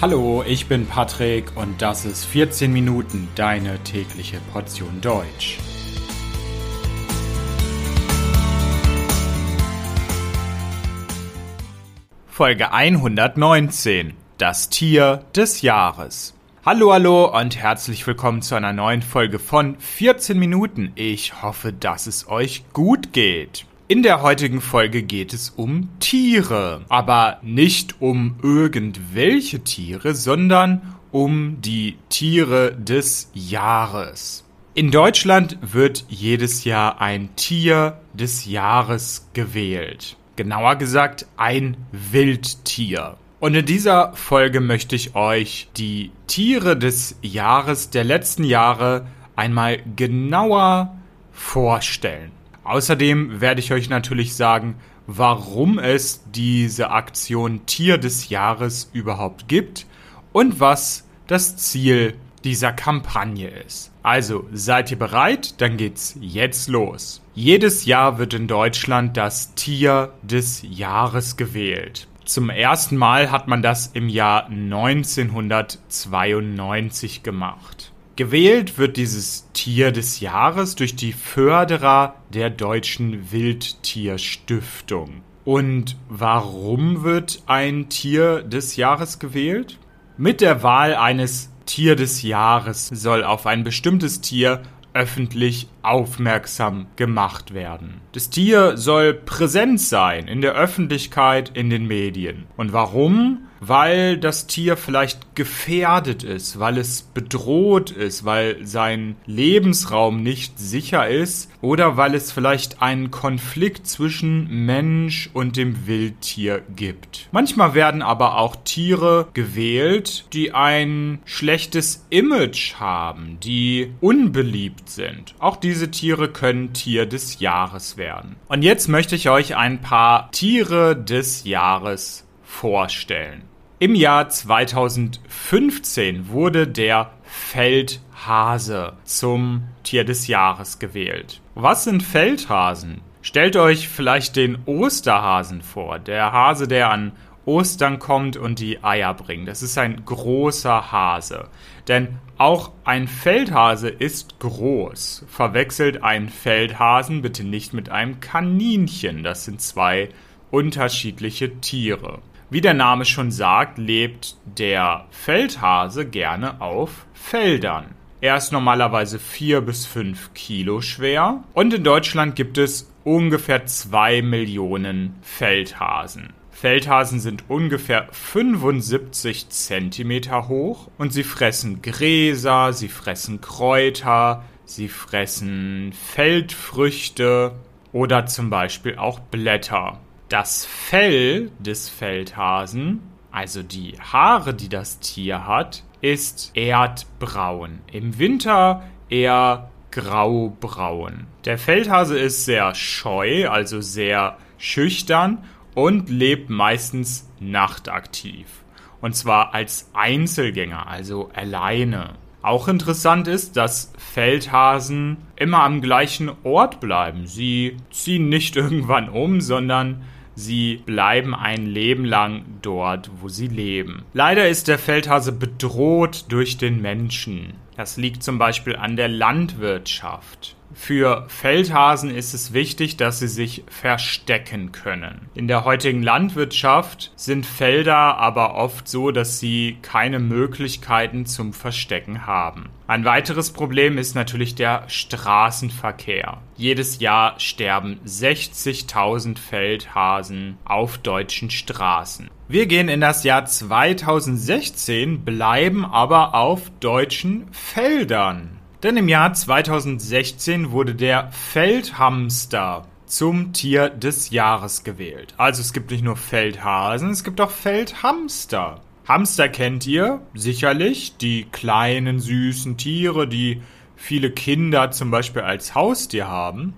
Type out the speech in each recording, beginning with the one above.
Hallo, ich bin Patrick und das ist 14 Minuten deine tägliche Portion Deutsch. Folge 119 Das Tier des Jahres. Hallo, hallo und herzlich willkommen zu einer neuen Folge von 14 Minuten. Ich hoffe, dass es euch gut geht. In der heutigen Folge geht es um Tiere, aber nicht um irgendwelche Tiere, sondern um die Tiere des Jahres. In Deutschland wird jedes Jahr ein Tier des Jahres gewählt. Genauer gesagt ein Wildtier. Und in dieser Folge möchte ich euch die Tiere des Jahres der letzten Jahre einmal genauer vorstellen. Außerdem werde ich euch natürlich sagen, warum es diese Aktion Tier des Jahres überhaupt gibt und was das Ziel dieser Kampagne ist. Also seid ihr bereit? Dann geht's jetzt los. Jedes Jahr wird in Deutschland das Tier des Jahres gewählt. Zum ersten Mal hat man das im Jahr 1992 gemacht. Gewählt wird dieses Tier des Jahres durch die Förderer der Deutschen Wildtierstiftung. Und warum wird ein Tier des Jahres gewählt? Mit der Wahl eines Tier des Jahres soll auf ein bestimmtes Tier öffentlich aufmerksam gemacht werden. Das Tier soll präsent sein in der Öffentlichkeit, in den Medien. Und warum? Weil das Tier vielleicht gefährdet ist, weil es bedroht ist, weil sein Lebensraum nicht sicher ist oder weil es vielleicht einen Konflikt zwischen Mensch und dem Wildtier gibt. Manchmal werden aber auch Tiere gewählt, die ein schlechtes Image haben, die unbeliebt sind. Auch diese Tiere können Tier des Jahres werden. Und jetzt möchte ich euch ein paar Tiere des Jahres vorstellen. Im Jahr 2015 wurde der Feldhase zum Tier des Jahres gewählt. Was sind Feldhasen? Stellt euch vielleicht den Osterhasen vor, der Hase, der an Ostern kommt und die Eier bringt. Das ist ein großer Hase. Denn auch ein Feldhase ist groß. Verwechselt einen Feldhasen bitte nicht mit einem Kaninchen. Das sind zwei unterschiedliche Tiere. Wie der Name schon sagt, lebt der Feldhase gerne auf Feldern. Er ist normalerweise 4 bis 5 Kilo schwer und in Deutschland gibt es ungefähr 2 Millionen Feldhasen. Feldhasen sind ungefähr 75 Zentimeter hoch und sie fressen Gräser, sie fressen Kräuter, sie fressen Feldfrüchte oder zum Beispiel auch Blätter. Das Fell des Feldhasen, also die Haare, die das Tier hat, ist erdbraun. Im Winter eher graubraun. Der Feldhase ist sehr scheu, also sehr schüchtern und lebt meistens nachtaktiv. Und zwar als Einzelgänger, also alleine. Auch interessant ist, dass Feldhasen immer am gleichen Ort bleiben. Sie ziehen nicht irgendwann um, sondern Sie bleiben ein Leben lang dort, wo sie leben. Leider ist der Feldhase bedroht durch den Menschen. Das liegt zum Beispiel an der Landwirtschaft. Für Feldhasen ist es wichtig, dass sie sich verstecken können. In der heutigen Landwirtschaft sind Felder aber oft so, dass sie keine Möglichkeiten zum Verstecken haben. Ein weiteres Problem ist natürlich der Straßenverkehr. Jedes Jahr sterben 60.000 Feldhasen auf deutschen Straßen. Wir gehen in das Jahr 2016, bleiben aber auf deutschen Feldern. Denn im Jahr 2016 wurde der Feldhamster zum Tier des Jahres gewählt. Also es gibt nicht nur Feldhasen, es gibt auch Feldhamster. Hamster kennt ihr sicherlich, die kleinen süßen Tiere, die viele Kinder zum Beispiel als Haustier haben.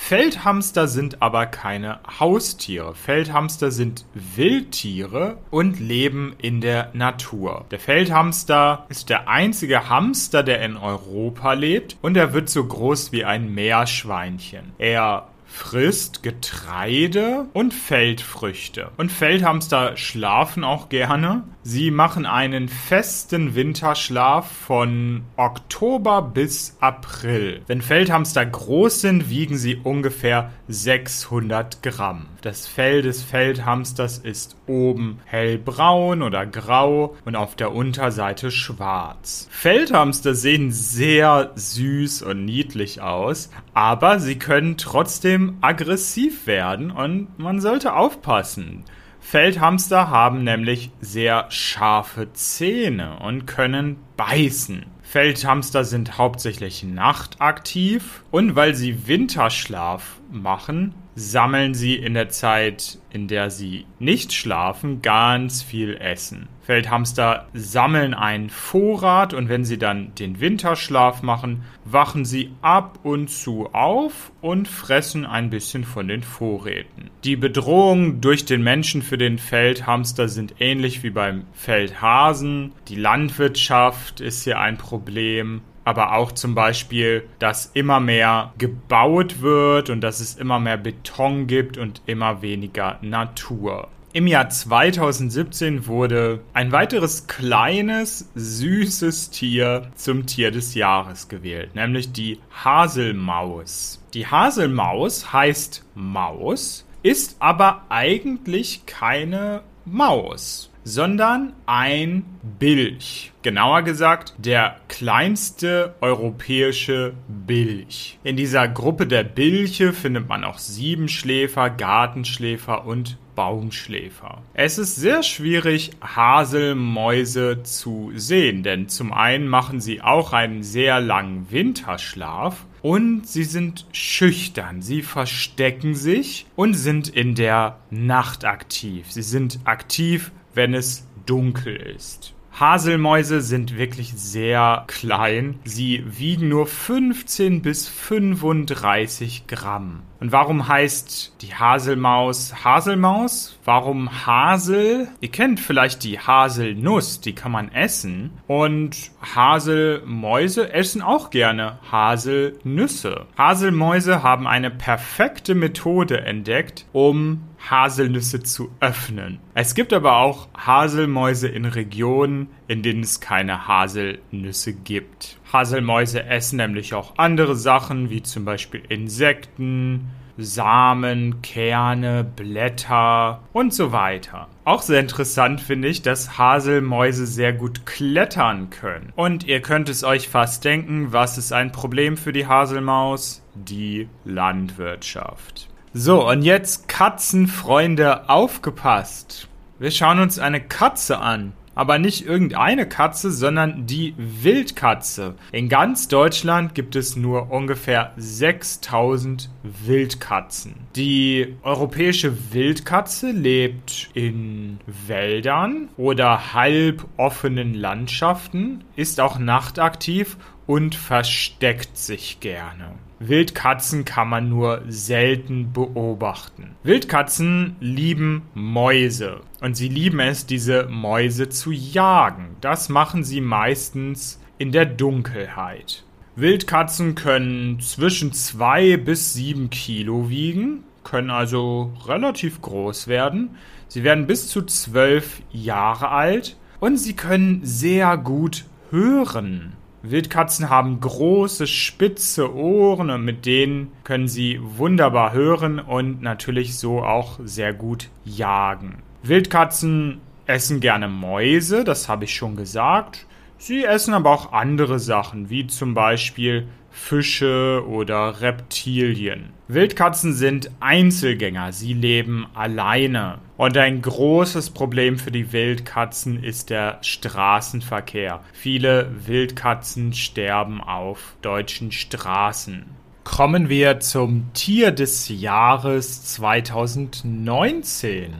Feldhamster sind aber keine Haustiere. Feldhamster sind Wildtiere und leben in der Natur. Der Feldhamster ist der einzige Hamster, der in Europa lebt und er wird so groß wie ein Meerschweinchen. Er frisst Getreide und Feldfrüchte. Und Feldhamster schlafen auch gerne. Sie machen einen festen Winterschlaf von Oktober bis April. Wenn Feldhamster groß sind, wiegen sie ungefähr 600 Gramm. Das Fell des Feldhamsters ist oben hellbraun oder grau und auf der Unterseite schwarz. Feldhamster sehen sehr süß und niedlich aus, aber sie können trotzdem aggressiv werden und man sollte aufpassen. Feldhamster haben nämlich sehr scharfe Zähne und können beißen. Feldhamster sind hauptsächlich nachtaktiv und weil sie Winterschlaf machen, sammeln sie in der Zeit, in der sie nicht schlafen, ganz viel Essen. Feldhamster sammeln einen Vorrat und wenn sie dann den Winterschlaf machen, wachen sie ab und zu auf und fressen ein bisschen von den Vorräten. Die Bedrohungen durch den Menschen für den Feldhamster sind ähnlich wie beim Feldhasen. Die Landwirtschaft ist hier ein Problem aber auch zum Beispiel, dass immer mehr gebaut wird und dass es immer mehr Beton gibt und immer weniger Natur. Im Jahr 2017 wurde ein weiteres kleines, süßes Tier zum Tier des Jahres gewählt, nämlich die Haselmaus. Die Haselmaus heißt Maus, ist aber eigentlich keine Maus sondern ein Bilch. Genauer gesagt, der kleinste europäische Bilch. In dieser Gruppe der Bilche findet man auch Siebenschläfer, Gartenschläfer und Baumschläfer. Es ist sehr schwierig, Haselmäuse zu sehen, denn zum einen machen sie auch einen sehr langen Winterschlaf und sie sind schüchtern. Sie verstecken sich und sind in der Nacht aktiv. Sie sind aktiv, wenn es dunkel ist. Haselmäuse sind wirklich sehr klein. Sie wiegen nur 15 bis 35 Gramm. Und warum heißt die Haselmaus Haselmaus? Warum Hasel? Ihr kennt vielleicht die Haselnuss, die kann man essen. Und Haselmäuse essen auch gerne Haselnüsse. Haselmäuse haben eine perfekte Methode entdeckt, um Haselnüsse zu öffnen. Es gibt aber auch Haselmäuse in Regionen, in denen es keine Haselnüsse gibt. Haselmäuse essen nämlich auch andere Sachen, wie zum Beispiel Insekten, Samen, Kerne, Blätter und so weiter. Auch sehr interessant finde ich, dass Haselmäuse sehr gut klettern können. Und ihr könnt es euch fast denken, was ist ein Problem für die Haselmaus? Die Landwirtschaft. So, und jetzt Katzenfreunde aufgepasst. Wir schauen uns eine Katze an. Aber nicht irgendeine Katze, sondern die Wildkatze. In ganz Deutschland gibt es nur ungefähr 6000 Wildkatzen. Die europäische Wildkatze lebt in Wäldern oder halboffenen Landschaften, ist auch nachtaktiv und versteckt sich gerne. Wildkatzen kann man nur selten beobachten. Wildkatzen lieben Mäuse und sie lieben es, diese Mäuse zu jagen. Das machen sie meistens in der Dunkelheit. Wildkatzen können zwischen zwei bis sieben Kilo wiegen, können also relativ groß werden. Sie werden bis zu zwölf Jahre alt und sie können sehr gut hören. Wildkatzen haben große, spitze Ohren und mit denen können sie wunderbar hören und natürlich so auch sehr gut jagen. Wildkatzen essen gerne Mäuse, das habe ich schon gesagt. Sie essen aber auch andere Sachen, wie zum Beispiel Fische oder Reptilien. Wildkatzen sind Einzelgänger, sie leben alleine. Und ein großes Problem für die Wildkatzen ist der Straßenverkehr. Viele Wildkatzen sterben auf deutschen Straßen. Kommen wir zum Tier des Jahres 2019.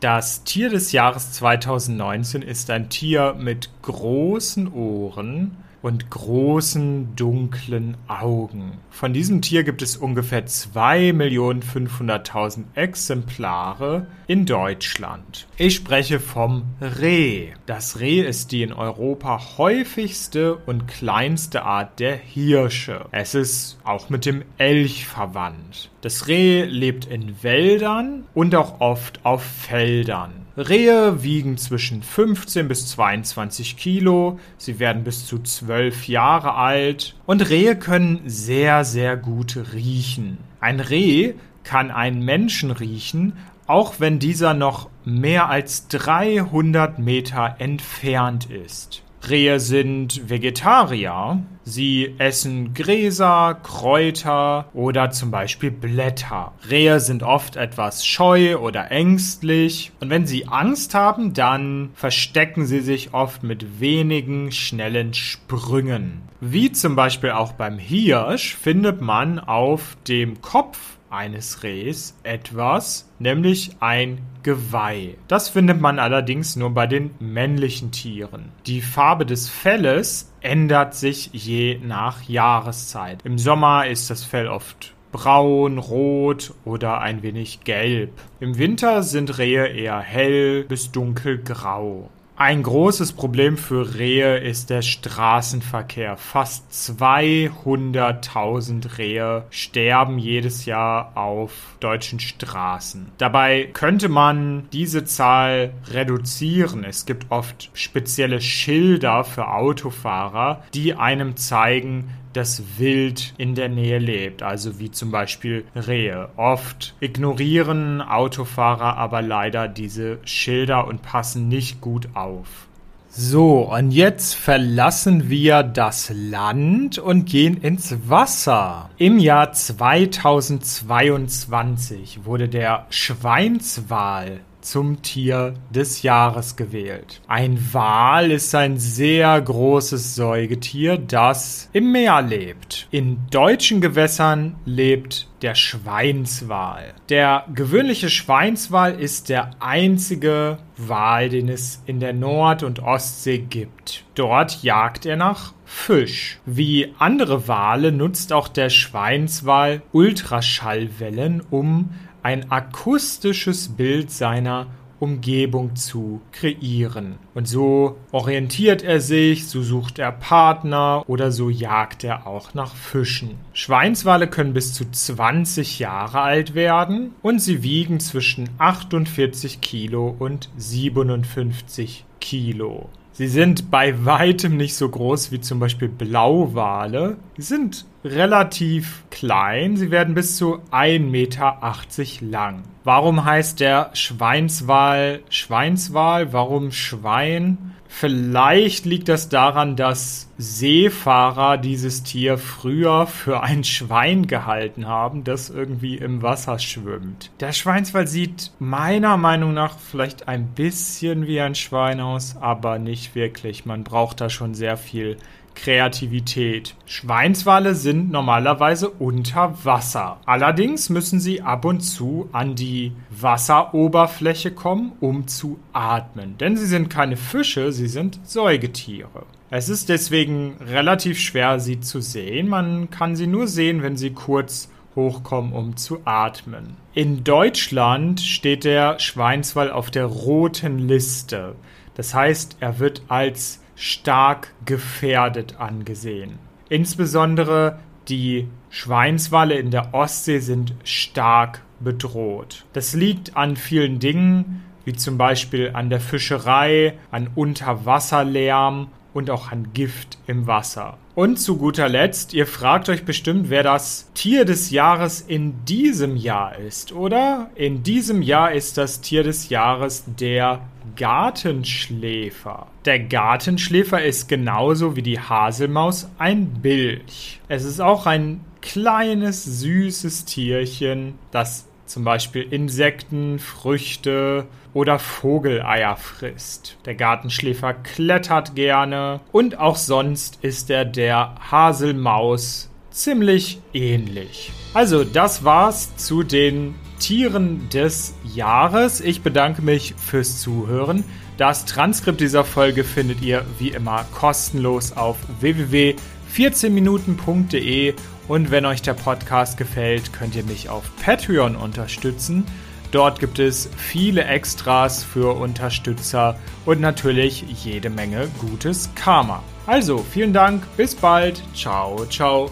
Das Tier des Jahres 2019 ist ein Tier mit großen Ohren, und großen dunklen Augen. Von diesem Tier gibt es ungefähr 2.500.000 Exemplare in Deutschland. Ich spreche vom Reh. Das Reh ist die in Europa häufigste und kleinste Art der Hirsche. Es ist auch mit dem Elch verwandt. Das Reh lebt in Wäldern und auch oft auf Feldern. Rehe wiegen zwischen 15 bis 22 Kilo, sie werden bis zu 12 Jahre alt und Rehe können sehr, sehr gut riechen. Ein Reh kann einen Menschen riechen, auch wenn dieser noch mehr als 300 Meter entfernt ist. Rehe sind Vegetarier. Sie essen Gräser, Kräuter oder zum Beispiel Blätter. Rehe sind oft etwas scheu oder ängstlich. Und wenn sie Angst haben, dann verstecken sie sich oft mit wenigen schnellen Sprüngen. Wie zum Beispiel auch beim Hirsch findet man auf dem Kopf eines Rehs etwas, nämlich ein Geweih. Das findet man allerdings nur bei den männlichen Tieren. Die Farbe des Felles ändert sich je nach Jahreszeit. Im Sommer ist das Fell oft braun, rot oder ein wenig gelb. Im Winter sind Rehe eher hell bis dunkelgrau. Ein großes Problem für Rehe ist der Straßenverkehr. Fast 200.000 Rehe sterben jedes Jahr auf deutschen Straßen. Dabei könnte man diese Zahl reduzieren. Es gibt oft spezielle Schilder für Autofahrer, die einem zeigen, das Wild in der Nähe lebt, also wie zum Beispiel Rehe. Oft ignorieren Autofahrer aber leider diese Schilder und passen nicht gut auf. So, und jetzt verlassen wir das Land und gehen ins Wasser. Im Jahr 2022 wurde der Schweinswal zum Tier des Jahres gewählt. Ein Wal ist ein sehr großes Säugetier, das im Meer lebt. In deutschen Gewässern lebt der Schweinswal. Der gewöhnliche Schweinswal ist der einzige Wal, den es in der Nord- und Ostsee gibt. Dort jagt er nach Fisch. Wie andere Wale nutzt auch der Schweinswal Ultraschallwellen, um ein akustisches Bild seiner Umgebung zu kreieren. Und so orientiert er sich, so sucht er Partner oder so jagt er auch nach Fischen. Schweinswale können bis zu 20 Jahre alt werden und sie wiegen zwischen 48 Kilo und 57 Kilo. Sie sind bei weitem nicht so groß wie zum Beispiel Blauwale. Sie sind relativ klein. Sie werden bis zu 1,80 Meter lang. Warum heißt der Schweinswal Schweinswal? Warum Schwein? Vielleicht liegt das daran, dass Seefahrer dieses Tier früher für ein Schwein gehalten haben, das irgendwie im Wasser schwimmt. Der Schweinswal sieht meiner Meinung nach vielleicht ein bisschen wie ein Schwein aus, aber nicht wirklich. Man braucht da schon sehr viel Kreativität. Schweinswale sind normalerweise unter Wasser. Allerdings müssen sie ab und zu an die Wasseroberfläche kommen, um zu atmen. Denn sie sind keine Fische, sie sind Säugetiere. Es ist deswegen relativ schwer, sie zu sehen. Man kann sie nur sehen, wenn sie kurz hochkommen, um zu atmen. In Deutschland steht der Schweinswal auf der roten Liste. Das heißt, er wird als stark gefährdet angesehen. Insbesondere die Schweinswale in der Ostsee sind stark bedroht. Das liegt an vielen Dingen, wie zum Beispiel an der Fischerei, an Unterwasserlärm und auch an Gift im Wasser. Und zu guter Letzt, ihr fragt euch bestimmt, wer das Tier des Jahres in diesem Jahr ist, oder? In diesem Jahr ist das Tier des Jahres der Gartenschläfer. Der Gartenschläfer ist genauso wie die Haselmaus ein Bilch. Es ist auch ein kleines, süßes Tierchen, das zum Beispiel Insekten, Früchte oder Vogeleier frisst. Der Gartenschläfer klettert gerne und auch sonst ist er der Haselmaus ziemlich ähnlich. Also, das war's zu den Tieren des Jahres. Ich bedanke mich fürs Zuhören. Das Transkript dieser Folge findet ihr wie immer kostenlos auf www.14minuten.de und wenn euch der Podcast gefällt, könnt ihr mich auf Patreon unterstützen. Dort gibt es viele Extras für Unterstützer und natürlich jede Menge gutes Karma. Also, vielen Dank, bis bald, ciao, ciao.